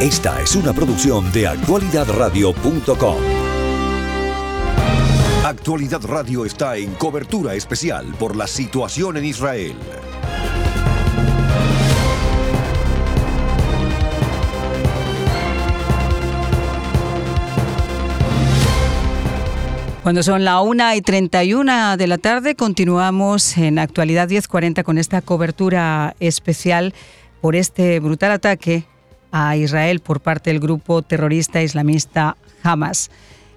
Esta es una producción de actualidadradio.com. Actualidad Radio está en cobertura especial por la situación en Israel. Cuando son la 1 y 31 de la tarde, continuamos en Actualidad 1040 con esta cobertura especial por este brutal ataque a Israel por parte del grupo terrorista islamista Hamas.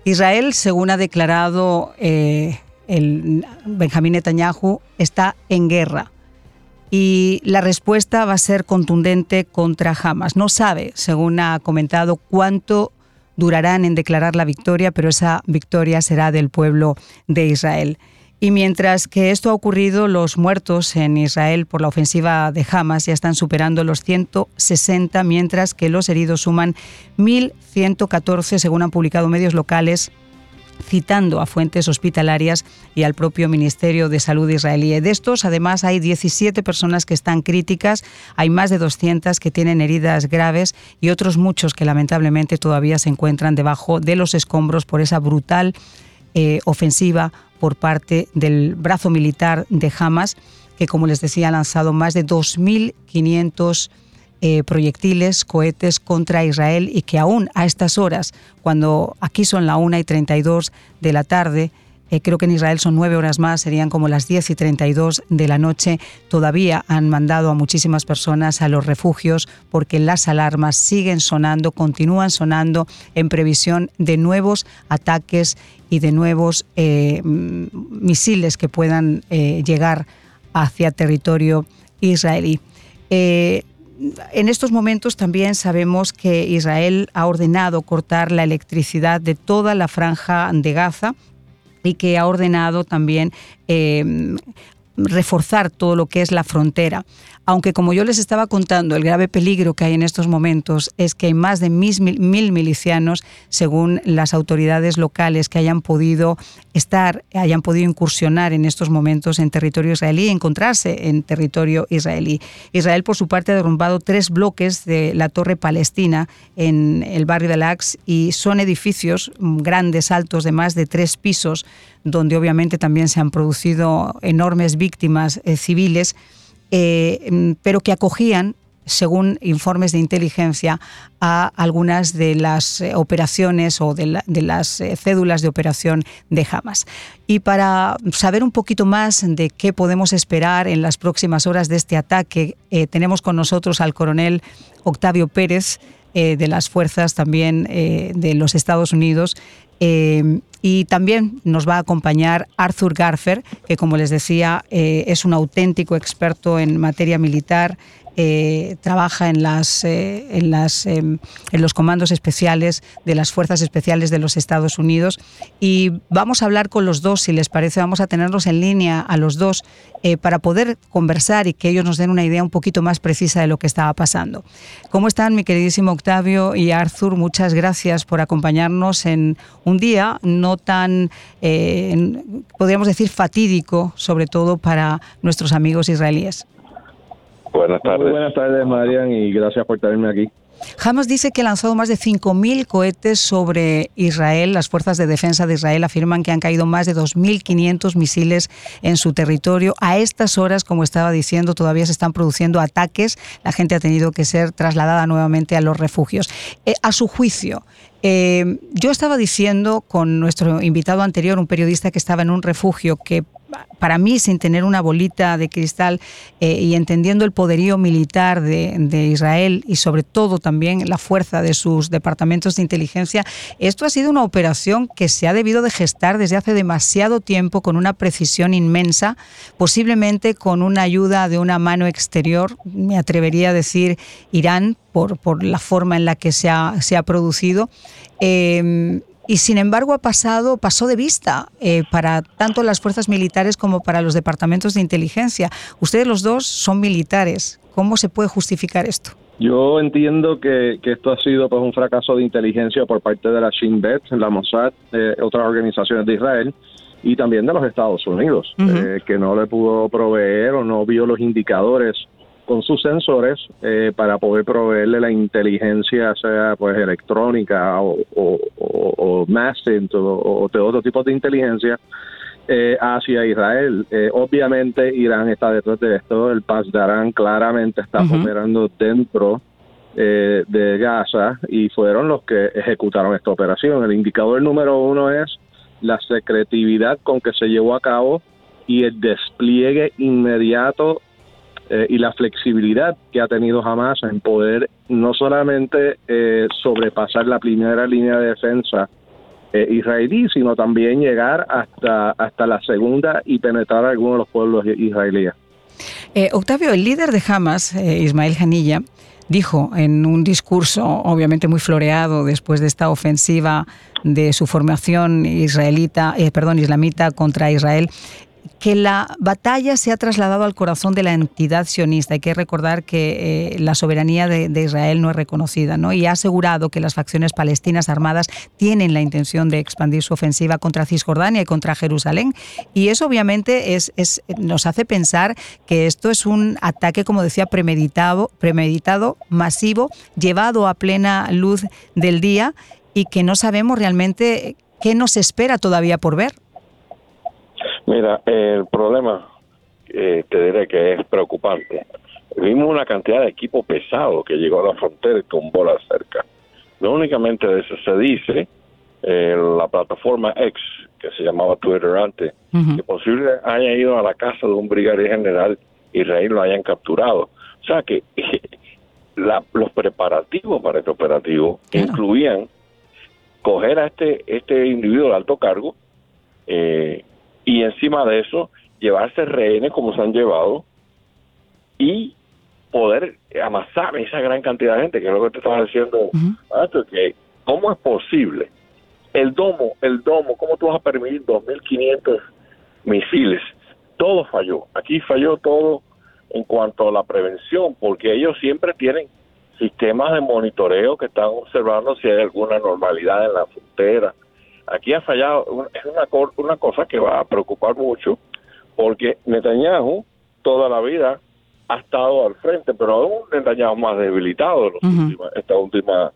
Israel, según ha declarado eh, el Benjamín Netanyahu, está en guerra y la respuesta va a ser contundente contra Hamas. No sabe, según ha comentado, cuánto durarán en declarar la victoria, pero esa victoria será del pueblo de Israel. Y mientras que esto ha ocurrido, los muertos en Israel por la ofensiva de Hamas ya están superando los 160, mientras que los heridos suman 1.114, según han publicado medios locales citando a fuentes hospitalarias y al propio Ministerio de Salud israelí. De estos, además, hay 17 personas que están críticas, hay más de 200 que tienen heridas graves y otros muchos que lamentablemente todavía se encuentran debajo de los escombros por esa brutal eh, ofensiva por parte del brazo militar de Hamas, que como les decía ha lanzado más de 2.500 eh, proyectiles, cohetes contra Israel y que aún a estas horas, cuando aquí son la 1 y 32 de la tarde, eh, creo que en Israel son nueve horas más, serían como las 10 y 32 de la noche. Todavía han mandado a muchísimas personas a los refugios porque las alarmas siguen sonando, continúan sonando en previsión de nuevos ataques y de nuevos eh, misiles que puedan eh, llegar hacia territorio israelí. en estos momentos también sabemos que Israel ha ordenado cortar la electricidad de toda la franja de Gaza y que ha ordenado también eh, reforzar todo lo que es la frontera aunque como yo les estaba contando, el grave peligro que hay en estos momentos es que hay más de mil, mil milicianos, según las autoridades locales, que hayan podido estar, hayan podido incursionar en estos momentos en territorio israelí y encontrarse en territorio israelí. Israel, por su parte, ha derrumbado tres bloques de la Torre Palestina en el barrio de Lax y son edificios grandes, altos, de más de tres pisos, donde obviamente también se han producido enormes víctimas eh, civiles eh, mm, pero que acogían según informes de inteligencia, a algunas de las eh, operaciones o de, las eh, cédulas de operación de Hamas. Y para saber un poquito más de qué podemos esperar en las próximas horas de este ataque, tenemos con nosotros al coronel Octavio Pérez, de las fuerzas también de los Estados Unidos, eh, y también nos va a acompañar Arthur Garfer, que como les decía eh, es un auténtico experto en materia militar, eh, trabaja en, las, eh, en, las, em, en los comandos especiales de las Fuerzas Especiales de los Estados Unidos. Y vamos a hablar con los dos, si les parece, vamos a tenerlos en línea a los dos eh, para poder conversar y que ellos nos den una idea un poquito más precisa de lo que estaba pasando. ¿Cómo están, mi queridísimo Octavio y Arthur? Muchas gracias por acompañarnos en un día no tan, podríamos decir, fatídico, sobre todo para nuestros amigos israelíes. Buenas tardes. buenas tardes, Marian, y gracias por tenerme aquí. Hamas dice que ha lanzado más de 5.000 cohetes sobre Israel. Las fuerzas de defensa de Israel afirman que han caído más de 2.500 misiles en su territorio. A estas horas, como estaba diciendo, todavía se están produciendo ataques. La gente ha tenido que ser trasladada nuevamente a los refugios. Eh, a su juicio, eh, yo estaba diciendo con nuestro invitado anterior, un periodista que estaba en un refugio, que para mí, sin tener una bolita de cristal eh, y entendiendo el poderío militar de, Israel y sobre todo también la fuerza de sus departamentos de inteligencia, esto ha sido una operación que se ha debido de gestar desde hace demasiado tiempo con una precisión inmensa, posiblemente con una ayuda de una mano exterior, me atrevería a decir Irán, por, por la forma en la que se ha, se ha producido. Eh, y sin embargo ha pasado, pasó de vista eh, para tanto las fuerzas militares como para los departamentos de inteligencia. Ustedes los dos son militares. ¿Cómo se puede justificar esto? Yo entiendo que, esto ha sido pues un fracaso de inteligencia por parte de la Shin Bet, la Mossad, eh, otras organizaciones de Israel y también de los Estados Unidos, eh, que no le pudo proveer o no vio los indicadores con sus sensores eh, para poder proveerle la inteligencia, sea pues electrónica o, o, o, o, de otro tipo de inteligencia eh, hacia Israel. Eh, obviamente Irán está detrás de esto, el Paz de Arán claramente está operando dentro de Gaza y fueron los que ejecutaron esta operación. El indicador número uno es la secretividad con que se llevó a cabo y el despliegue inmediato eh, y la flexibilidad que ha tenido Hamas en poder no solamente eh, sobrepasar la primera línea de defensa eh, israelí, sino también llegar hasta, hasta la segunda y penetrar algunos de los pueblos israelíes. Octavio, el líder de Hamas, Ismael Hanilla, dijo en un discurso obviamente muy floreado después de esta ofensiva de su formación israelita, perdón, islamita contra Israel, que la batalla se ha trasladado al corazón de la entidad sionista. Hay que recordar que eh, la soberanía de, Israel no es reconocida, ¿no? Y ha asegurado que las facciones palestinas armadas tienen la intención de expandir su ofensiva contra Cisjordania y contra Jerusalén. Y eso obviamente nos hace pensar que esto es un ataque, como decía, premeditado, premeditado, masivo, llevado a plena luz del día y que no sabemos realmente qué nos espera todavía por ver. Mira, el problema, eh, te diré que es preocupante. Vimos una cantidad de equipo pesado que llegó a la frontera y tumbó la cerca. No únicamente de eso se dice, eh, la plataforma X, que se llamaba Twitter antes, que posible haya ido a la casa de un brigadier general israelí lo hayan capturado. O sea que los preparativos para este operativo incluían coger a este, este individuo de alto cargo, eh, y encima de eso llevarse rehenes como se han llevado y poder amasar esa gran cantidad de gente, que es lo que te estaba diciendo que ¿cómo es posible? El domo, el domo, ¿cómo tú vas a permitir 2.500 misiles? Todo falló. Aquí falló todo en cuanto a la prevención, porque ellos siempre tienen sistemas de monitoreo que están observando si hay alguna normalidad en la frontera, aquí ha fallado, es una, una cosa que va a preocupar mucho, porque Netanyahu toda la vida ha estado al frente, pero aún Netanyahu más debilitado en esta última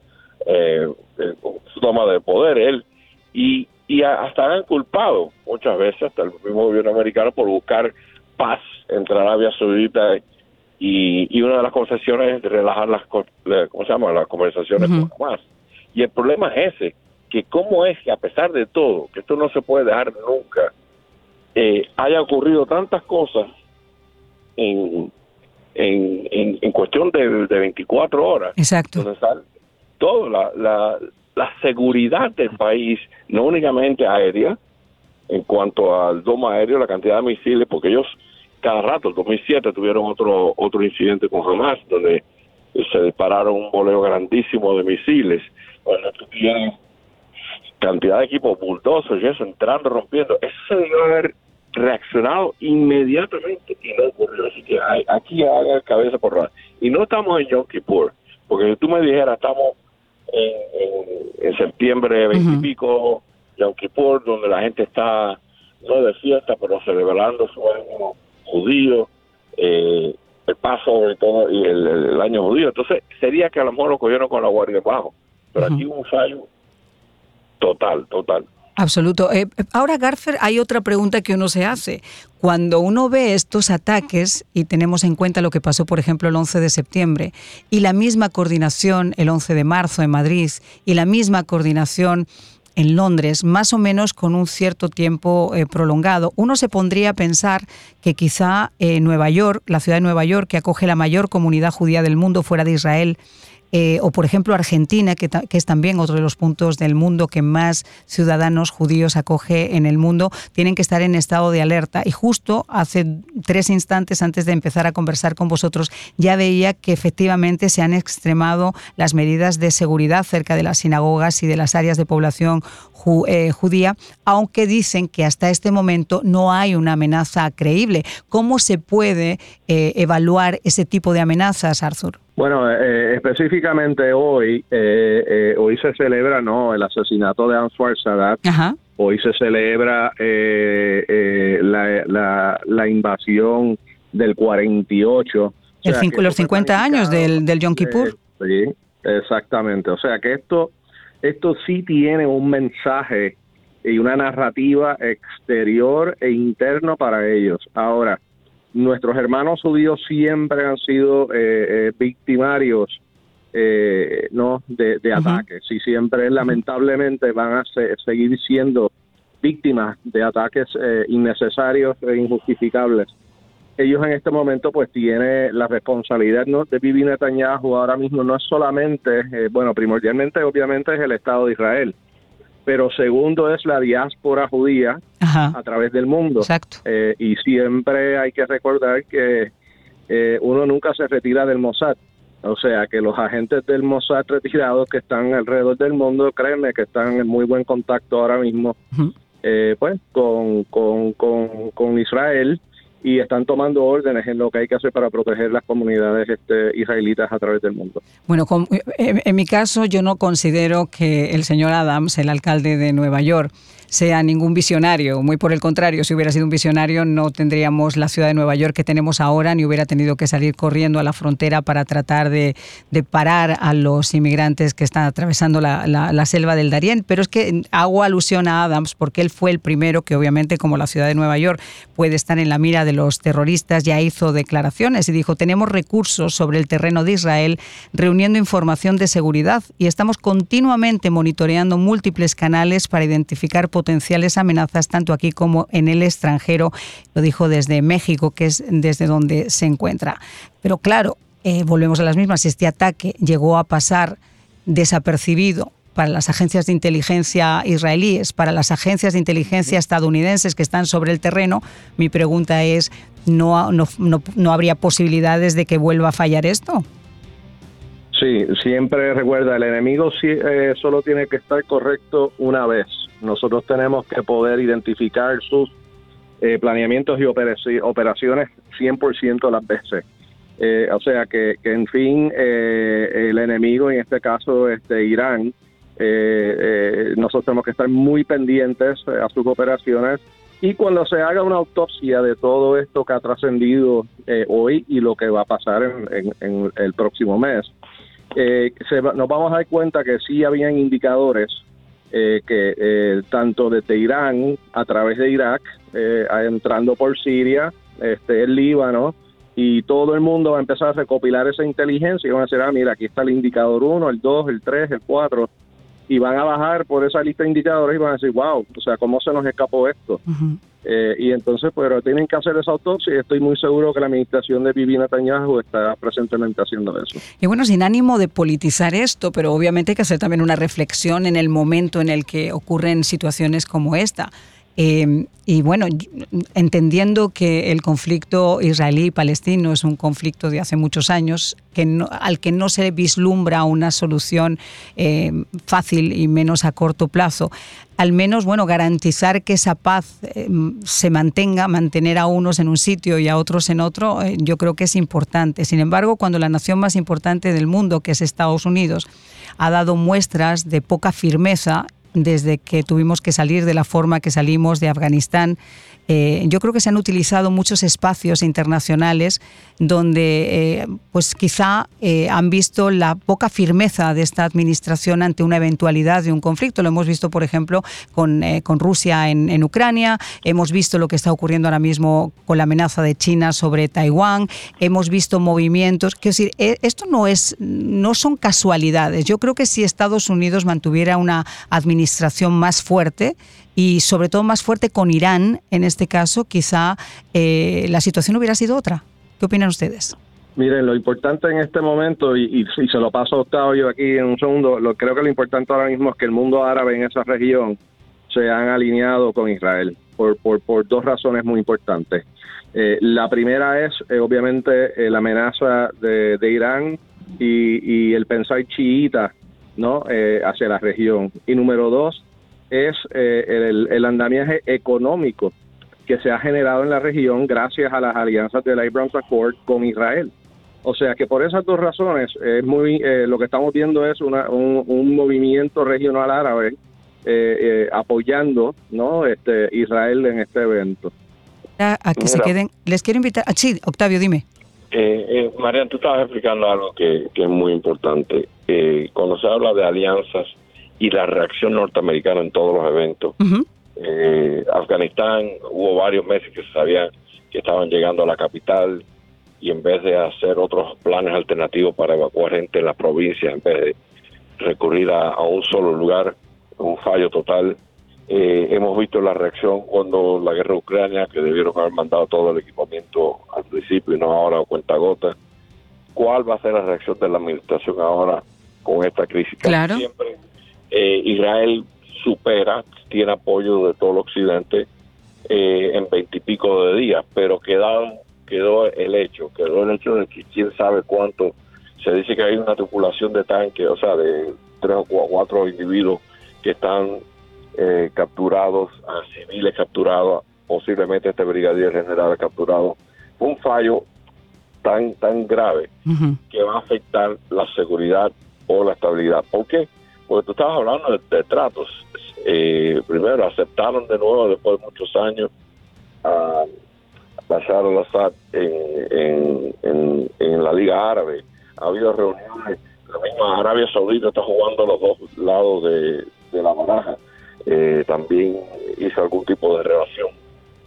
eh, eh, toma de poder, él, y, y hasta han culpado muchas veces, hasta el mismo gobierno americano, por buscar paz entre Arabia Saudita y, y una de las concesiones es relajar las, ¿cómo se llama? las conversaciones con Hamas. Y el problema es ese, que cómo es que a pesar de todo, que esto no se puede dejar nunca, eh, haya ocurrido tantas cosas en, en, en, cuestión de, de, 24 horas. Exacto. todo, la, la, la seguridad del país, no únicamente aérea, en cuanto al domo aéreo, la cantidad de misiles, porque ellos cada rato, el 2007 tuvieron otro otro incidente con Hamas, donde se dispararon un boleo grandísimo de misiles. Bueno, cantidad de equipos buldosos y eso, entrando, rompiendo, eso se debió haber reaccionado inmediatamente y no ocurrió. Así que aquí haga cabeza por nada. Y no estamos en Yom Kippur, porque si tú me dijeras, estamos en, en, septiembre veintipico, Yom Kippur, donde la gente está no de fiesta, pero celebrando su año judío, eh, el paso sobre todo y el, año judío. Entonces, sería que a lo mejor lo cogieron con la guardia bajo. Pero aquí hubo un fallo Total, total. Absoluto. Eh, ahora, Garfer, hay otra pregunta que uno se hace. Cuando uno ve estos ataques y tenemos en cuenta lo que pasó, por ejemplo, el 11 de septiembre y la misma coordinación el 11 de marzo en Madrid y la misma coordinación en Londres, más o menos con un cierto tiempo eh, prolongado, uno se pondría a pensar que quizá eh, Nueva York, la ciudad de Nueva York, que acoge la mayor comunidad judía del mundo fuera de Israel, eh, o por ejemplo Argentina, que, es también otro de los puntos del mundo que más ciudadanos judíos acoge en el mundo, tienen que estar en estado de alerta. Y justo hace tres instantes antes de empezar a conversar con vosotros, ya veía que efectivamente se han extremado las medidas de seguridad cerca de las sinagogas y de las áreas de población eh, judía, aunque dicen que hasta este momento no hay una amenaza creíble. ¿Cómo se puede eh, evaluar ese tipo de amenazas, Arthur? Bueno, eh, específicamente hoy, eh, eh, hoy se celebra no el asesinato de Anwar Sadat. Hoy se celebra la, la, la, invasión del 48 los 50 años del, del Yom Kippur. sí, exactamente. O sea que esto, esto sí tiene un mensaje y una narrativa exterior e interno para ellos. Ahora, nuestros hermanos judíos siempre han sido eh, victimarios eh, no de, ataques y siempre lamentablemente van a seguir siendo víctimas de ataques eh, innecesarios e injustificables. Ellos en este momento pues tienen la responsabilidad ¿no? de Bibi Netanyahu ahora mismo no es solamente, eh, bueno, primordialmente obviamente es el Estado de Israel, pero segundo es la diáspora judía a través del mundo. Exacto. Eh, y siempre hay que recordar que uno nunca se retira del Mossad. O sea que los agentes del Mossad retirados que están alrededor del mundo, créeme que están en muy buen contacto ahora mismo eh, pues con, con, con, Israel y están tomando órdenes en lo que hay que hacer para proteger las comunidades este, israelitas a través del mundo. Bueno, en mi caso yo no considero que el señor Adams, el alcalde de Nueva York, sea ningún visionario. Muy por el contrario, si hubiera sido un visionario no tendríamos la ciudad de Nueva York que tenemos ahora, ni hubiera tenido que salir corriendo a la frontera para tratar de, parar a los inmigrantes que están atravesando la, selva del Darién. Pero es que hago alusión a Adams porque él fue el primero que obviamente como la ciudad de Nueva York puede estar en la mira de los terroristas, ya hizo declaraciones y dijo, tenemos recursos sobre el terreno de Israel reuniendo información de seguridad y estamos continuamente monitoreando múltiples canales para identificar potenciales amenazas tanto aquí como en el extranjero, lo dijo desde México, que es desde donde se encuentra. Pero claro, eh, volvemos a las mismas, este ataque llegó a pasar desapercibido para las agencias de inteligencia israelíes, para las agencias de inteligencia estadounidenses que están sobre el terreno, mi pregunta es, ¿no, no, no habría posibilidades de que vuelva a fallar esto? Sí, siempre recuerda, el enemigo eh, solo tiene que estar correcto una vez. Nosotros tenemos que poder identificar sus eh, planeamientos y operaciones 100% las veces. Eh, o sea que, en fin, el enemigo, en este caso este Irán, nosotros tenemos que estar muy pendientes a sus operaciones y cuando se haga una autopsia de todo esto que ha trascendido hoy y lo que va a pasar en el próximo mes, eh, nos vamos a dar cuenta que sí habían indicadores eh, que eh, tanto desde Irán a través de Irak, entrando por Siria, este, el Líbano, y todo el mundo va a empezar a recopilar esa inteligencia y van a decir, ah, mira, aquí está el indicador 1, el 2, el 3, el 4, y van a bajar por esa lista de indicadores y van a decir, wow, o sea, ¿cómo se nos escapó esto? Eh, y entonces, pero tienen que hacer esa autopsia y estoy muy seguro que la administración de Vivi Netanyahu está presentemente haciendo eso. Y bueno, sin ánimo de politizar esto, pero obviamente hay que hacer también una reflexión en el momento en el que ocurren situaciones como esta. Eh, y bueno, entendiendo que el conflicto israelí-palestino es un conflicto de hace muchos años, que al que no se vislumbra una solución eh, fácil y menos a corto plazo, al menos bueno garantizar que esa paz eh, se mantenga, mantener a unos en un sitio y a otros en otro, yo creo que es importante. Sin embargo, cuando la nación más importante del mundo, que es Estados Unidos, ha dado muestras de poca firmeza desde que tuvimos que salir de la forma que salimos de Afganistán. Eh, yo creo que se han utilizado muchos espacios internacionales donde eh, pues quizá eh, han visto la poca firmeza de esta administración ante una eventualidad de un conflicto. Lo hemos visto, por ejemplo, con, con Rusia en, en, Ucrania, hemos visto lo que está ocurriendo ahora mismo con la amenaza de China sobre Taiwán, hemos visto movimientos. Quiero decir, esto no, es, no son casualidades. Yo creo que si Estados Unidos mantuviera una administración más fuerte, y sobre todo más fuerte con Irán, en este caso, quizá eh, la situación hubiera sido otra. ¿Qué opinan ustedes? Miren, lo importante en este momento, y, y, se lo paso a Octavio aquí en un segundo, lo creo que lo importante ahora mismo es que el mundo árabe en esa región se han alineado con Israel por, por, por dos razones muy importantes. Eh, la primera es, eh, obviamente, la amenaza de, Irán y, y, el pensar chiita ¿no? hacia la región. Y número dos, es eh, el, andamiaje económico que se ha generado en la región gracias a las alianzas del Abraham Accord con Israel. O sea que por esas dos razones es muy eh, lo que estamos viendo es un, movimiento regional árabe eh, apoyando no este Israel en este evento. A, que se queden. Les quiero invitar. Ah, sí, Octavio, dime. Eh, eh, Marian, tú estabas explicando algo que, es muy importante. Eh, cuando se habla de alianzas y la reacción norteamericana en todos los eventos, eh, Afganistán hubo varios meses que se sabían que estaban llegando a la capital y en vez de hacer otros planes alternativos para evacuar gente en las provincias, en vez de recurrir a, un solo lugar, un fallo total. Eh, hemos visto la reacción cuando la guerra ucrania, que debieron haber mandado todo el equipamiento al principio y no ahora a cuenta gota. ¿Cuál va a ser la reacción de la administración ahora con esta crisis? Claro. Siempre eh, Israel supera, tiene apoyo de todo el occidente eh, en veintipico de días, pero quedó, quedó el hecho, quedó el hecho de que quién sabe cuánto, se dice que hay una tripulación de tanques, o sea, de tres o cuatro individuos que están eh, capturados, a civiles capturados, posiblemente este brigadier general capturado. un fallo tan tan grave que va a afectar la seguridad o la estabilidad. ¿Por qué? Porque tú estabas hablando de, tratos. Eh, primero, aceptaron de nuevo, después de muchos años, a Bashar al-Assad en, en, la Liga Árabe. Ha habido reuniones, la misma Arabia Saudita está jugando a los dos lados de, la baraja. Eh, también hizo algún tipo de relación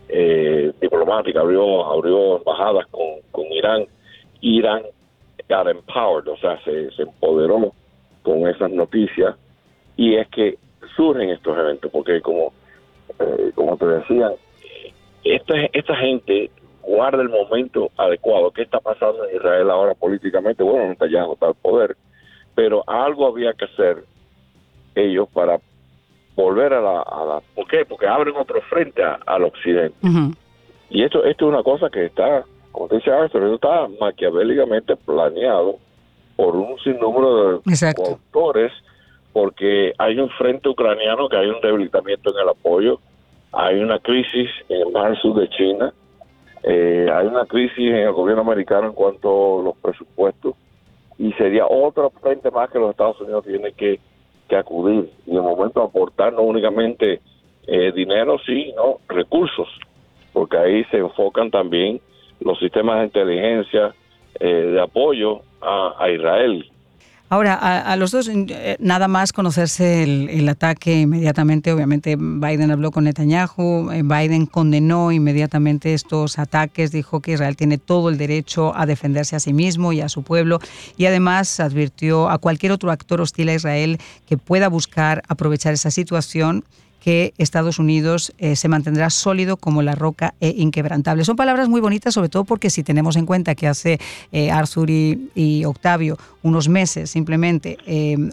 eh, diplomática, abrió, abrió embajadas con, con Irán. Irán got empowered, o sea, se, se empoderó con esas noticias y es que surgen estos eventos, porque como, eh, como te decía, esta, esta gente guarda el momento adecuado. ¿Qué está pasando en Israel ahora políticamente? Bueno, no está ya el poder, pero algo había que hacer ellos para volver a la... A la ¿Por qué? Porque abren otro frente al occidente. Y esto, esto es una cosa que está, como te decía, esto está maquiavélicamente planeado por un sinnúmero de autores, porque hay un frente ucraniano que hay un debilitamiento en el apoyo, hay una crisis en el mar sur de China, eh, hay una crisis en el gobierno americano en cuanto a los presupuestos, y sería otro frente más que los Estados Unidos tienen que, acudir y de momento aportar no únicamente eh, dinero, sino recursos, porque ahí se enfocan también los sistemas de inteligencia eh, de apoyo a, Israel. Ahora, a, los dos, eh, nada más conocerse el, ataque inmediatamente, obviamente Biden habló con Netanyahu, eh, Biden condenó inmediatamente estos ataques, dijo que Israel tiene todo el derecho a defenderse a sí mismo y a su pueblo y además advirtió a cualquier otro actor hostil a Israel que pueda buscar aprovechar esa situación que Estados Unidos eh, se mantendrá sólido como la roca e inquebrantable. Son palabras muy bonitas, sobre todo porque si tenemos en cuenta que hace eh, Arthur y, Octavio unos meses simplemente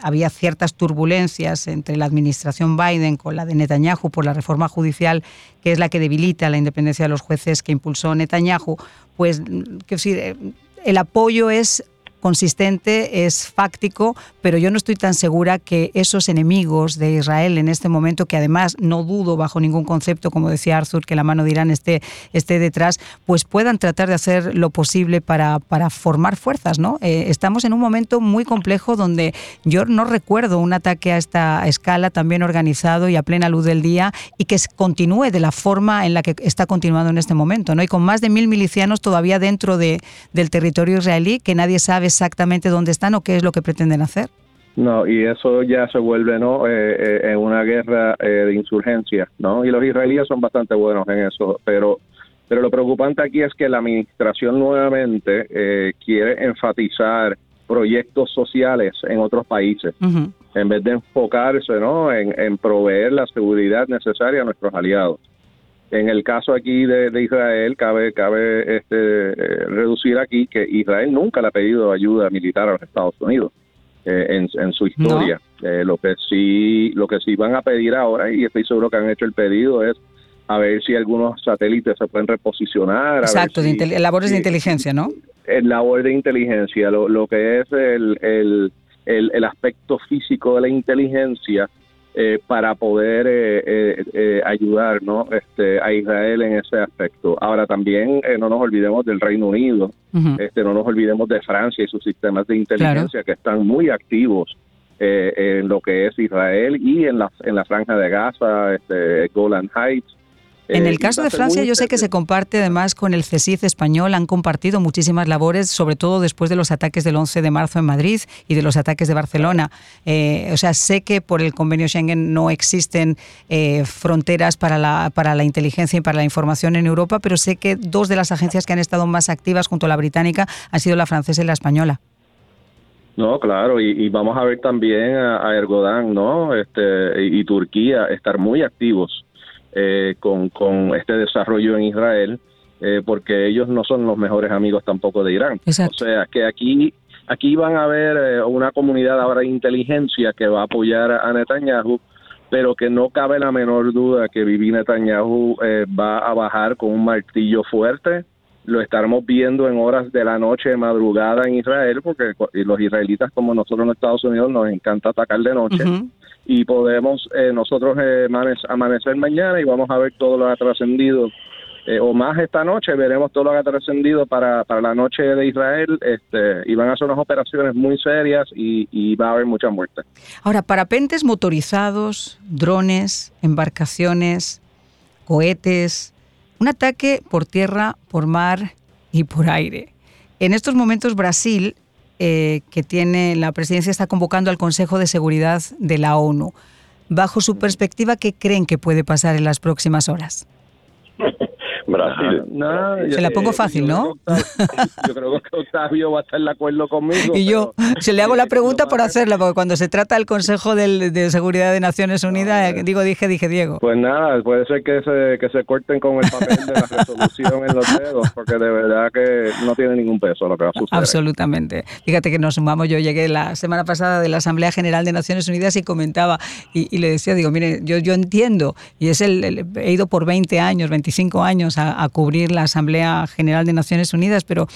había ciertas turbulencias entre la administración Biden con la de Netanyahu por la reforma judicial, que es la que debilita la independencia de los jueces que impulsó Netanyahu, pues que el apoyo es consistente, es fáctico, pero yo no estoy tan segura que esos enemigos de Israel en este momento, que además no dudo bajo ningún concepto, como decía Arthur, que la mano de Irán esté, esté detrás, pues puedan tratar de hacer lo posible para, para formar fuerzas. ¿no? Eh, estamos en un momento muy complejo donde yo no recuerdo un ataque a esta escala tan bien organizado y a plena luz del día y que continúe de la forma en la que está continuando en este momento. ¿no? Y con más de mil milicianos todavía dentro de, del territorio israelí que nadie sabe exactamente dónde están o qué es lo que pretenden hacer. No, y eso ya se vuelve no eh, eh, en una guerra eh, de insurgencia, ¿no? Y los israelíes son bastante buenos en eso, pero pero lo preocupante aquí es que la administración nuevamente quiere enfatizar proyectos sociales en otros países en vez de enfocarse, ¿no? En, en, proveer la seguridad necesaria a nuestros aliados. En el caso aquí de, Israel, cabe, cabe este, eh, reducir aquí que Israel nunca le ha pedido ayuda militar a los Estados Unidos eh, en, su historia. Eh, lo que sí, lo que sí van a pedir ahora, y estoy seguro que han hecho el pedido, es a ver si algunos satélites se pueden reposicionar. Exacto, labores de inteligencia, ¿no? El labor de inteligencia, lo, lo que es el, el, el aspecto físico de la inteligencia eh, para poder eh, eh, ayudar ¿no? este, a Israel en ese aspecto. Ahora también no nos olvidemos del Reino Unido, este, no nos olvidemos de Francia y sus sistemas de inteligencia que están muy activos en lo que es Israel y en la, en la franja de Gaza, este, Golan Heights. En el caso de Francia, yo sé que se comparte además con el CESIF español, han compartido muchísimas labores, sobre todo después de los ataques del 11 de marzo en Madrid y de los ataques de Barcelona. o sea, sé que por el convenio Schengen no existen fronteras para la, para la inteligencia y para la información en Europa, pero sé que dos de las agencias que han estado más activas junto a la británica han sido la francesa y la española. No, claro, y, vamos a ver también a, Ergodán, ¿no? Este, y, Turquía estar muy activos eh, con, con este desarrollo en Israel, eh, porque ellos no son los mejores amigos tampoco de Irán. O sea, que aquí aquí van a haber eh, una comunidad ahora de inteligencia que va a apoyar a Netanyahu, pero que no cabe la menor duda que Bibi Netanyahu va a bajar con un martillo fuerte lo estaremos viendo en horas de la noche, de madrugada en Israel, porque los israelitas como nosotros en Estados Unidos nos encanta atacar de noche. Y podemos eh, nosotros eh, amanecer mañana y vamos a ver todo lo que ha trascendido. Eh, o más esta noche, veremos todo lo que ha trascendido para, para la noche de Israel. Este, y van a ser unas operaciones muy serias y, y va a haber mucha muerte. Ahora, parapentes motorizados, drones, embarcaciones, cohetes, un ataque por tierra, por mar y por aire. En estos momentos Brasil, eh, que tiene la presidencia, está convocando al Consejo de Seguridad de la ONU. Bajo su perspectiva, ¿qué creen que puede pasar en las próximas horas? Brasil. se la pongo fácil, ¿no? Yo creo que Octavio va a estar de acuerdo conmigo. Y yo se le hago la pregunta por hacerla, porque cuando se trata del Consejo de Seguridad de Naciones Unidas, digo, dije, dije Diego. Pues nada, puede ser que se, que se corten con el papel de la resolución en los dedos, porque de verdad que no tiene ningún peso lo que va a suceder. Absolutamente. Fíjate que nos sumamos, yo llegué la semana pasada de la Asamblea General de Naciones Unidas y comentaba, y, le decía, digo, mire, yo, yo entiendo, y es el, he ido por 20 años, 25 años a, cubrir la Asamblea General de Naciones Unidas, pero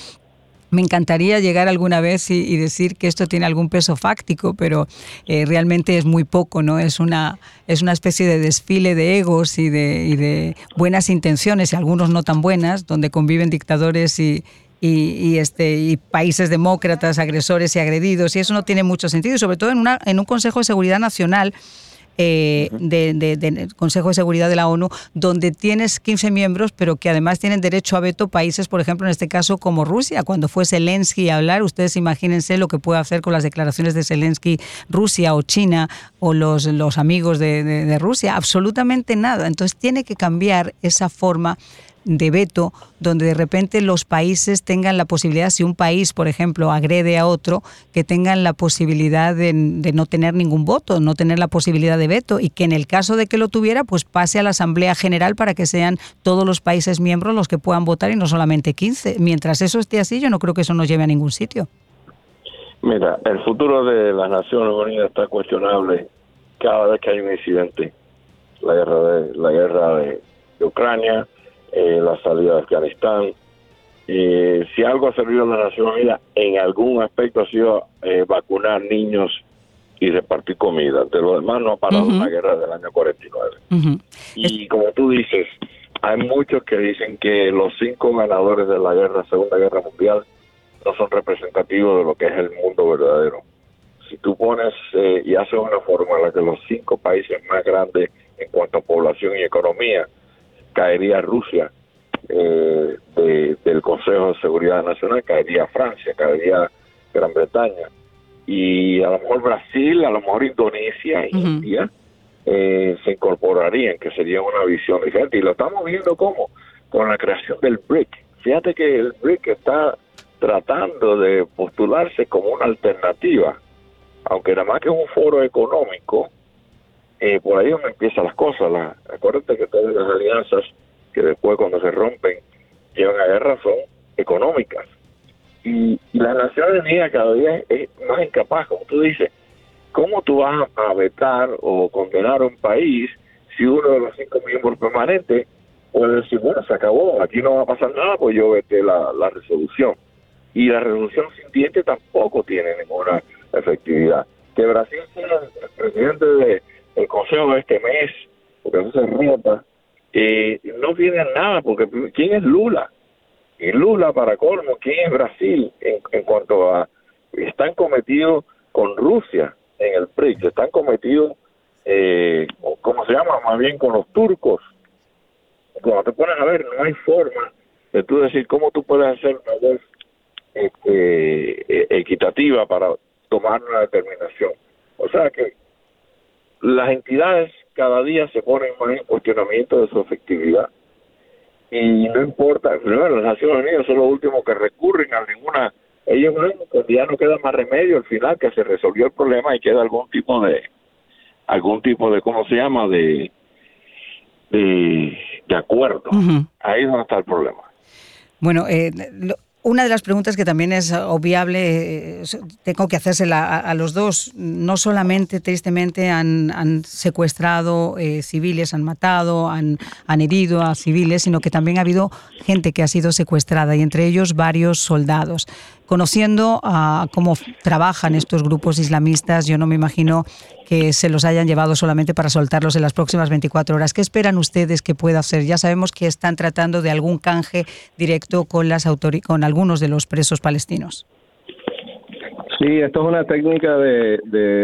me encantaría llegar alguna vez y, decir que esto tiene algún peso fáctico, pero eh, realmente es muy poco, ¿no? Es una, es una especie de desfile de egos y de, de buenas intenciones, y algunos no tan buenas, donde conviven dictadores y, y, este, y países demócratas, agresores y agredidos, y eso no tiene mucho sentido, y sobre todo en, una, en un Consejo de Seguridad Nacional eh, del Consejo de Seguridad de la ONU, donde tienes 15 miembros, pero que además tienen derecho a veto países, por ejemplo, en este caso como Rusia. Cuando fue Zelensky a hablar, ustedes imagínense lo que puede hacer con las declaraciones de Zelensky Rusia o China o los, los amigos de, de Rusia. Absolutamente nada. Entonces tiene que cambiar esa forma de veto, donde de repente los países tengan la posibilidad, si un país, por ejemplo, agrede a otro, que tengan la posibilidad de, no tener ningún voto, no tener la posibilidad de veto, y que en el caso de que lo tuviera, pues pase a la Asamblea General para que sean todos los países miembros los que puedan votar y no solamente 15. Mientras eso esté así, yo no creo que eso nos lleve a ningún sitio. Mira, el futuro de las Naciones Unidas está cuestionable cada vez que hay un incidente. La guerra de, la guerra de Ucrania, eh, la salida de Afganistán. y si algo ha servido a la Nación Unida en algún aspecto ha sido eh, vacunar niños y repartir comida. De lo demás no ha parado la guerra del año 49. Y como tú dices, hay muchos que dicen que los cinco ganadores de la guerra, Segunda Guerra Mundial, no son representativos de lo que es el mundo verdadero. Si tú pones eh, y haces una fórmula que los cinco países más grandes en cuanto a población y economía caería Rusia eh, del Consejo de Seguridad Nacional, caería Francia, caería Gran Bretaña y a lo mejor Brasil, a lo mejor Indonesia e India eh, se incorporarían, que sería una visión diferente. Y lo estamos viendo como con la creación del BRIC. Fíjate que el BRIC está tratando de postularse como una alternativa, aunque nada más que es un foro económico, eh, por ahí donde empiezan las cosas. La, acuérdate que todas las alianzas que después cuando se rompen llevan a guerra son económicas. Y, la Naciones Unidas cada día es, más incapaz, como tú dices, ¿cómo tú vas a vetar o condenar a un país si uno de los cinco miembros permanentes puede decir, bueno, se acabó, aquí no va a pasar nada, pues yo vete la, la resolución. Y la resolución sin diente tampoco tiene ninguna efectividad. Que Brasil sea el presidente de, el consejo de este mes, porque eso se rota, eh, no tiene nada, porque ¿quién es Lula? Y Lula, para colmo, ¿quién es Brasil en, cuanto a... Están cometidos con Rusia en el PRIX, están cometidos, eh, ¿cómo se llama? Más bien con los turcos. cuando te pones a ver, no hay forma de tú decir cómo tú puedes hacer una voz este, e, equitativa para tomar una determinación. O sea que las entidades cada día se ponen más en cuestionamiento de su efectividad y no importa, primero las Naciones Unidas son los últimos que recurren a ninguna, ellos pues ya no queda más remedio al final que se resolvió el problema y queda algún tipo de, algún tipo de, ¿cómo se llama? De, de, acuerdo. Ahí es donde está el problema. Bueno, eh, una de las preguntas que también es obviable, tengo que hacérsela a, los dos. No solamente, tristemente, han, secuestrado eh, civiles, han matado, han, han, herido a civiles, sino que también ha habido gente que ha sido secuestrada y entre ellos varios soldados. Conociendo a cómo trabajan estos grupos islamistas, yo no me imagino que se los hayan llevado solamente para soltarlos en las próximas 24 horas. ¿Qué esperan ustedes que pueda hacer? Ya sabemos que están tratando de algún canje directo con, las con algunos de los presos palestinos. Sí, esto es una técnica de,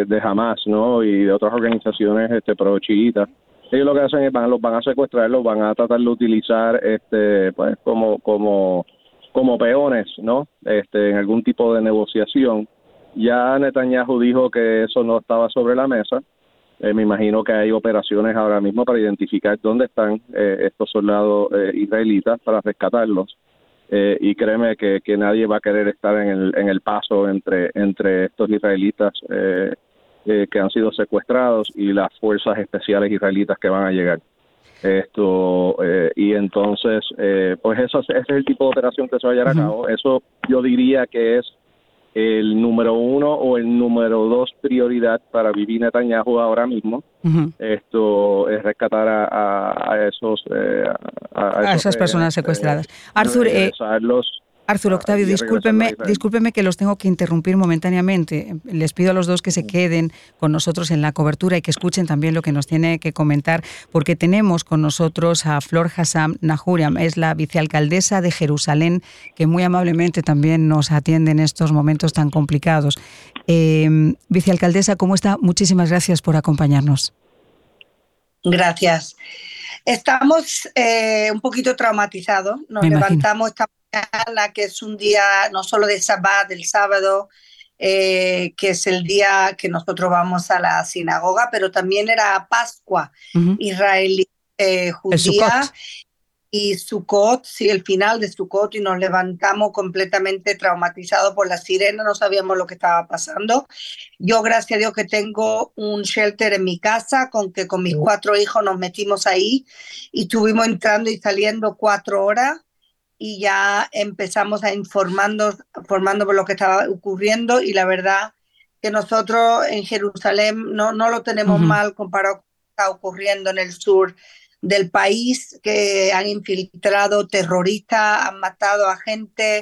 de, Hamas, ¿no? Y de otras organizaciones este, pro chiitas. Ellos lo que hacen es van, los van a secuestrar, los van a tratar de utilizar, este, pues, como, como, como peones, ¿no? Este, en algún tipo de negociación ya Netanyahu dijo que eso no estaba sobre la mesa. Eh, me imagino que hay operaciones ahora mismo para identificar dónde están eh, estos soldados eh, israelitas para rescatarlos. y créeme que, nadie va a querer estar en el, en el paso entre, entre estos israelitas que han sido secuestrados y las fuerzas especiales israelitas que van a llegar. Esto y entonces, pues eso ese es el tipo de operación que se va a llevar a cabo. Eso yo diría que es el número uno o el número dos prioridad para vivir Netanyahu ahora mismo. Esto es rescatar a, esos eh, a, esas personas secuestradas. Arthur, Arthur Octavio, discúlpeme, discúlpeme que los tengo que interrumpir momentáneamente. Les pido a los dos que se queden con nosotros en la cobertura y que escuchen también lo que nos tiene que comentar, porque tenemos con nosotros a Flor Hassam Nahuriam, es la vicealcaldesa de Jerusalén, que muy amablemente también nos atiende en estos momentos tan complicados. Eh, vicealcaldesa, ¿cómo está? Muchísimas gracias por acompañarnos. Gracias. Estamos eh, un poquito traumatizados. Nos levantamos esta que es un día no solo de Sabbat, del sábado, eh, que es el día que nosotros vamos a la sinagoga, pero también era Pascua israelí eh, judía y Sukkot, sí, el final de Sukkot, y nos levantamos completamente traumatizados por la sirena, no sabíamos lo que estaba pasando. Yo, gracias a Dios, que tengo un shelter en mi casa, con que con mis cuatro hijos nos metimos ahí y estuvimos entrando y saliendo cuatro horas y ya empezamos a informarnos, formando por lo que estaba ocurriendo y la verdad que nosotros en Jerusalén no, no lo tenemos mal comparado con lo que está ocurriendo en el sur del país, que han infiltrado terroristas, han matado a gente,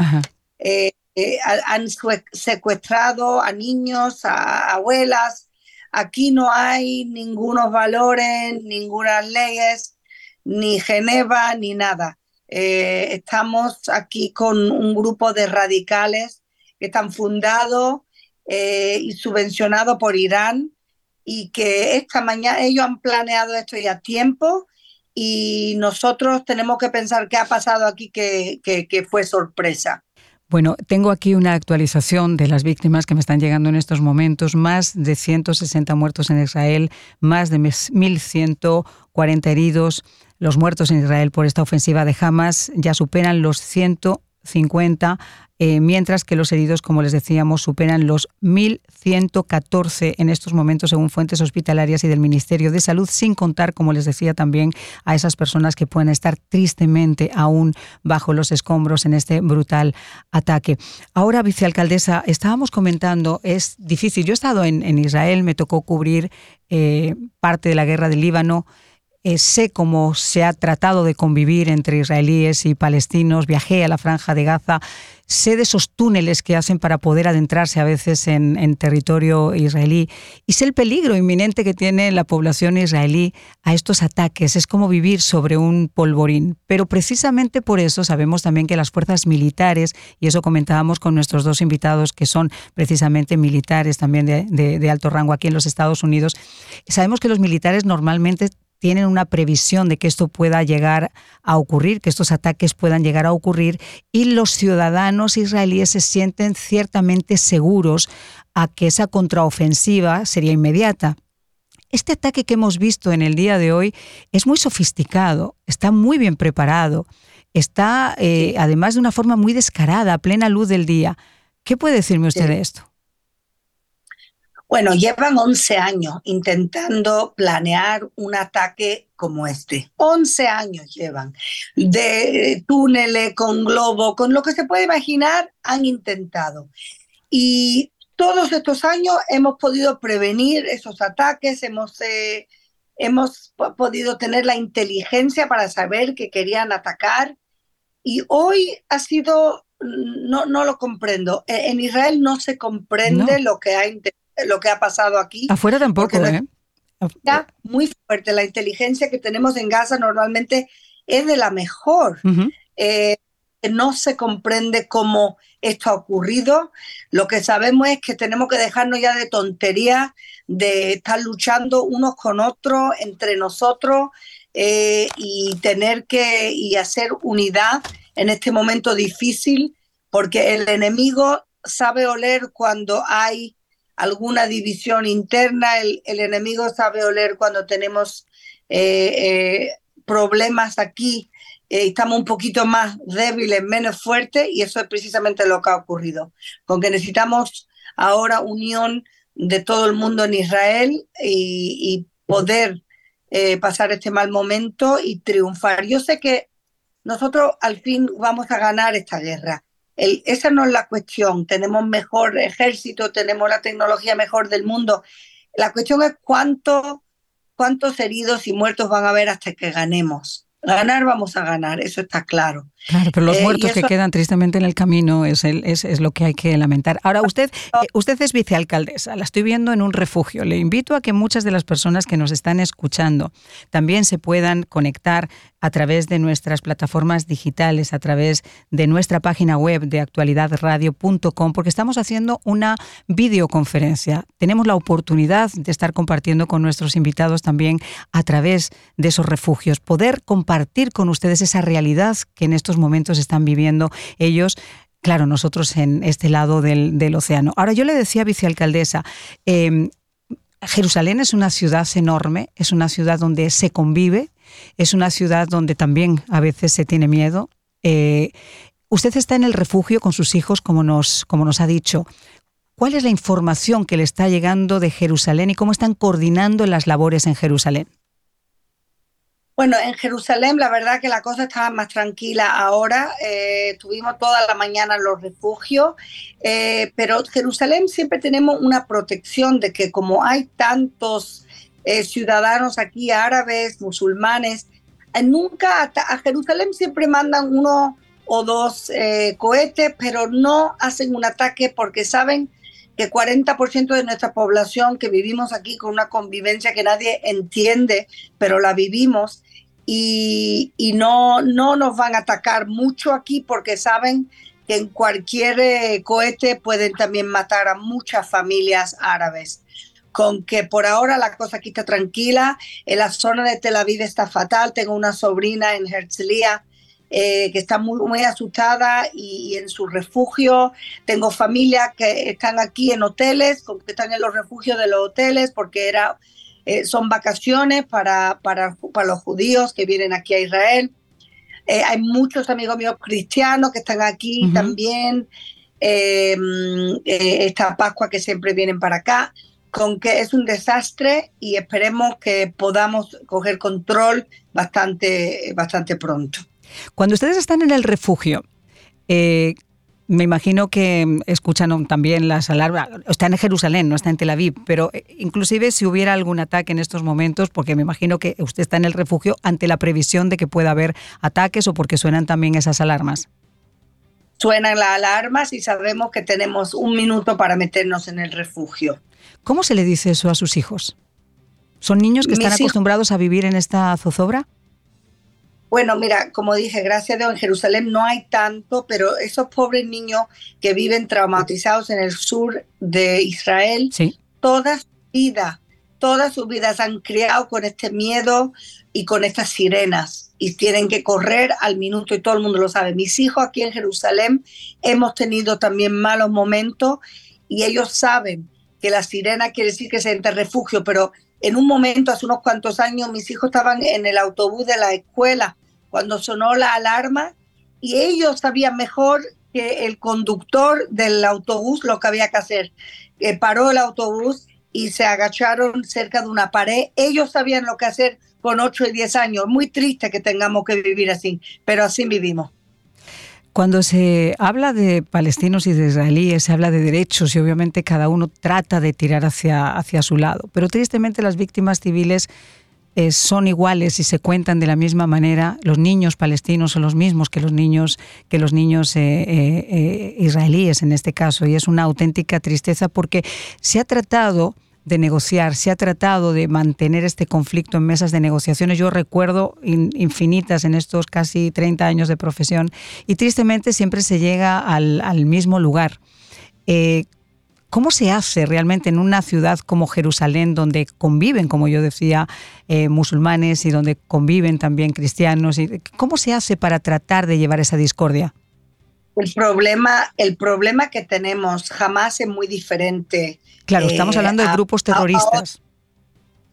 eh, eh, han secuestrado a niños, a abuelas. Aquí no hay ningunos valores, ninguna leyes, ni Geneva, ni nada. Eh, estamos aquí con un grupo de radicales que están fundados eh, y subvencionados por Irán y que esta mañana ellos han planeado esto ya a tiempo y nosotros tenemos que pensar qué ha pasado aquí que, que fue sorpresa. Bueno, tengo aquí una actualización de las víctimas que me están llegando en estos momentos. Más de 160 muertos en Israel, más de 1.140 heridos. Los muertos en Israel por esta ofensiva de Hamas ya superan los 150, eh, mientras que los heridos, como les decíamos, superan los 1.114 en estos momentos, según fuentes hospitalarias y del Ministerio de Salud, sin contar, como les decía también, a esas personas que pueden estar tristemente aún bajo los escombros en este brutal ataque. Ahora, vicealcaldesa, estábamos comentando, es difícil. Yo he estado en, Israel, me tocó cubrir eh, parte de la guerra del Líbano. Eh, sé cómo se ha tratado de convivir entre israelíes y palestinos, viajé a la franja de Gaza, sé de esos túneles que hacen para poder adentrarse a veces en, territorio israelí y sé el peligro inminente que tiene la población israelí a estos ataques. Es como vivir sobre un polvorín. Pero precisamente por eso sabemos también que las fuerzas militares, y eso comentábamos con nuestros dos invitados que son precisamente militares también de alto rango aquí en los Estados Unidos, sabemos que los militares normalmente tienen una previsión de que esto pueda llegar a ocurrir, que estos ataques puedan llegar a ocurrir, y los ciudadanos israelíes se sienten ciertamente seguros a que esa contraofensiva sería inmediata. Este ataque que hemos visto en el día de hoy es muy sofisticado, está muy bien preparado, está eh, además de una forma muy descarada, a plena luz del día. ¿Qué puede decirme usted de esto? Bueno, llevan 11 años intentando planear un ataque como este. 11 años llevan. De túneles, con globo, con lo que se puede imaginar, han intentado. Y todos estos años hemos podido prevenir esos ataques, hemos, eh, hemos podido tener la inteligencia para saber que querían atacar. Y hoy ha sido, no, no lo comprendo. E, en Israel no se comprende lo que ha intentado lo que ha pasado aquí. Afuera tampoco, ¿eh? Está muy fuerte. La inteligencia que tenemos en Gaza normalmente es de la mejor. Eh, no se comprende cómo esto ha ocurrido. Lo que sabemos es que tenemos que dejarnos ya de tonterías, de estar luchando unos con otros, entre nosotros, eh, y tener que y hacer unidad en este momento difícil, porque el enemigo sabe oler cuando hay alguna división interna, el, enemigo sabe oler cuando tenemos eh, eh, problemas aquí, eh, estamos un poquito más débiles, menos fuertes, y eso es precisamente lo que ha ocurrido, con que necesitamos ahora unión de todo el mundo en Israel y, poder pasar este mal momento y triunfar. Yo sé que nosotros al fin vamos a ganar esta guerra esa no es la cuestión. Tenemos mejor ejército, tenemos la tecnología mejor del mundo. La cuestión es cuánto, cuántos heridos y muertos van a haber hasta que ganemos. Ganar vamos a ganar, eso está claro. Claro, pero los eh, muertos que quedan tristemente en el camino es, el, es, es, lo que hay que lamentar. Ahora, usted, eh, usted es vicealcaldesa, la estoy viendo en un refugio. Le invito a que muchas de las personas que nos están escuchando también se puedan conectar a través de nuestras plataformas digitales, a través de nuestra página web de actualidadradio.com, porque estamos haciendo una videoconferencia. Tenemos la oportunidad de estar compartiendo con nuestros invitados también a través de esos refugios, poder compartir con ustedes esa realidad que en estos momentos están viviendo ellos claro, nosotros en este lado del, océano. Ahora, yo le decía, vicealcaldesa, eh, Jerusalén es una ciudad enorme, es una ciudad donde se convive, es una ciudad donde también a veces se tiene miedo. Eh, usted está en el refugio con sus hijos, como nos, como nos ha dicho. ¿Cuál es la información que le está llegando de Jerusalén y cómo están coordinando las labores en Jerusalén? Bueno, en Jerusalén la verdad que la cosa estaba más tranquila ahora. Eh, tuvimos toda la mañana los refugios, eh, pero Jerusalén siempre tenemos una protección de que como hay tantos eh, ciudadanos aquí, árabes, musulmanes, nunca a Jerusalén siempre mandan uno o dos cohetes, pero no hacen un ataque porque saben que 40% de nuestra población que vivimos aquí con una convivencia que nadie entiende, pero la vivimos, y, no, no nos van a atacar mucho aquí porque saben que en cualquier eh, cohete pueden también matar a muchas familias árabes. Con que por ahora la cosa aquí está tranquila, en la zona de Tel Aviv está fatal, tengo una sobrina en Herzliya eh, que está muy, muy asustada y, en su refugio. Tengo familias que están aquí en hoteles, que están en los refugios de los hoteles porque era eh, son vacaciones para, para, para, los judíos que vienen aquí a Israel. Eh, hay muchos amigos míos cristianos que están aquí también. Eh, esta Pascua que siempre vienen para acá, con que es un desastre y esperemos que podamos coger control bastante, bastante pronto. Cuando ustedes están en el refugio, me imagino que escuchan también las alarmas. Está en Jerusalén, no está en Tel Aviv, pero eh, inclusive si hubiera algún ataque en estos momentos, porque me imagino que usted está en el refugio ante la previsión de que pueda haber ataques o porque suenan también esas alarmas. Suenan las alarmas y sabemos que tenemos un minuto para meternos en el refugio. ¿Cómo se le dice eso a sus hijos? ¿Son niños que están acostumbrados a vivir en esta zozobra? Bueno, mira, como dije, gracias a Dios en Jerusalén no hay tanto, pero esos pobres niños que viven traumatizados en el sur de Israel, toda su vida toda su vida se han criado con este miedo y con estas sirenas y tienen que correr al minuto y todo el mundo lo sabe. Mis hijos aquí en Jerusalén hemos tenido también malos momentos y ellos saben que la sirena quiere decir que se entra refugio, pero en un momento, hace unos cuantos años, mis hijos estaban en el autobús de la escuela cuando sonó la alarma y ellos sabían mejor que el conductor del autobús lo que había que hacer. Eh, paró el autobús y se agacharon cerca de una pared. Ellos sabían lo que hacer con 8 y 10 años. Muy triste que tengamos que vivir así, pero así vivimos. Cuando se habla de palestinos y de israelíes, se habla de derechos y obviamente cada uno trata de tirar hacia, hacia su lado. Pero tristemente las víctimas civiles eh, son iguales y se cuentan de la misma manera. Los niños palestinos son los mismos que los niños, que los niños eh, eh, israelíes en este caso. Y es una auténtica tristeza porque se ha tratado de negociar, se ha tratado de mantener este conflicto en mesas de negociaciones. Yo recuerdo infinitas en estos casi 30 años de profesión y tristemente siempre se llega al, mismo lugar. Eh, ¿Cómo se hace realmente en una ciudad como Jerusalén, donde conviven, como yo decía, eh, musulmanes y donde conviven también cristianos? ¿Cómo se hace para tratar de llevar esa discordia? El problema, el problema que tenemos jamás es muy diferente Claro, estamos hablando de eh, grupos terroristas.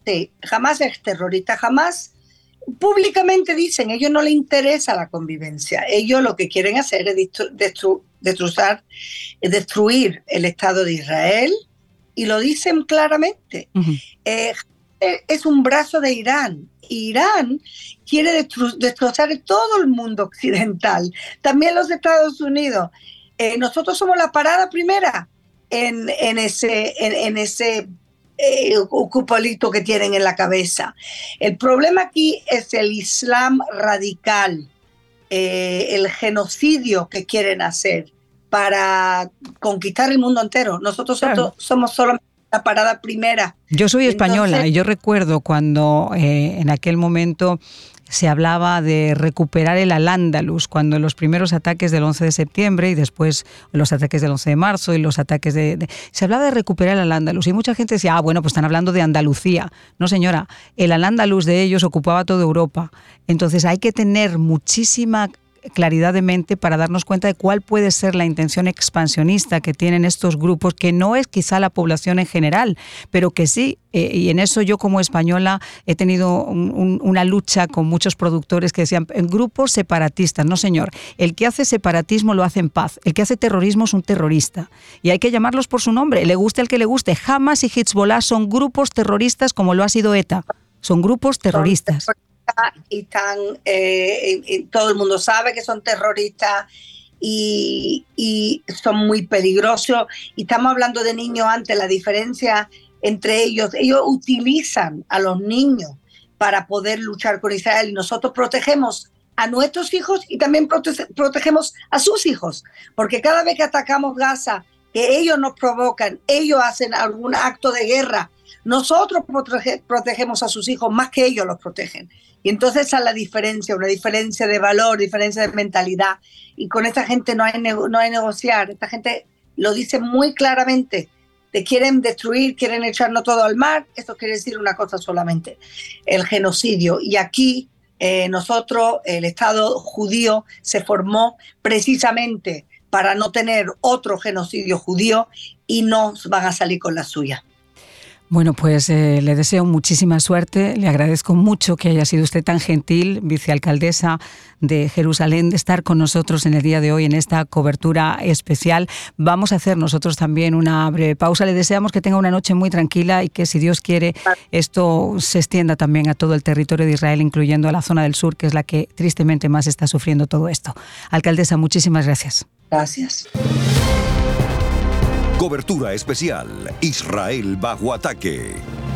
sí, jamás es terrorista, jamás públicamente dicen, ellos no les interesa la convivencia, ellos lo que quieren hacer es destruir el Estado de Israel y lo dicen claramente. Eh, es un brazo de Irán. Irán quiere destrozar todo el mundo occidental, también los Estados Unidos. Eh, nosotros somos la parada primera en, en ese, en, ese eh, cupolito que tienen en la cabeza. El problema aquí es el Islam radical, eh, el genocidio que quieren hacer para conquistar el mundo entero. Nosotros somos solamente la parada primera. Yo soy española y yo recuerdo cuando eh, en aquel momento se hablaba de recuperar el Al-Ándalus cuando los primeros ataques del 11 de septiembre y después los ataques del 11 de marzo y los ataques de... se hablaba de recuperar el Al-Ándalus y mucha gente decía, ah, bueno, pues están hablando de Andalucía. No, señora, el Al-Ándalus de ellos ocupaba toda Europa. Entonces hay que tener muchísima claridad de mente para darnos cuenta de cuál puede ser la intención expansionista que tienen estos grupos, que no es quizá la población en general, pero que sí, eh, y en eso yo como española he tenido una lucha con muchos productores que decían, grupos separatistas, no señor, el que hace separatismo lo hace en paz, el que hace terrorismo es un terrorista, y hay que llamarlos por su nombre, le guste al que le guste, Hamas y Hezbollah son grupos terroristas como lo ha sido ETA, son grupos terroristas y están, eh, todo el mundo sabe que son terroristas y, son muy peligrosos. Y estamos hablando de niños antes, la diferencia entre ellos, ellos utilizan a los niños para poder luchar con Israel y nosotros protegemos a nuestros hijos y también protegemos a sus hijos, porque cada vez que atacamos Gaza, que ellos nos provocan, ellos hacen algún acto de guerra, nosotros protegemos a sus hijos más que ellos los protegen. Y entonces es la diferencia, una diferencia de valor, diferencia de mentalidad. Y con esta gente no hay, no hay negociar. Esta gente lo dice muy claramente. Te quieren destruir, quieren echarnos todo al mar. Esto quiere decir una cosa solamente, el genocidio. Y aquí eh, nosotros, el Estado judío se formó precisamente para no tener otro genocidio judío y no van a salir con la suya. Bueno, pues eh, le deseo muchísima suerte. Le agradezco mucho que haya sido usted tan gentil, vicealcaldesa de Jerusalén, de estar con nosotros en el día de hoy en esta cobertura especial. Vamos a hacer nosotros también una breve pausa. Le deseamos que tenga una noche muy tranquila y que, si Dios quiere, esto se extienda también a todo el territorio de Israel, incluyendo a la zona del sur, que es la que tristemente más está sufriendo todo esto. Alcaldesa, muchísimas gracias. Gracias. Cobertura especial. Israel bajo ataque.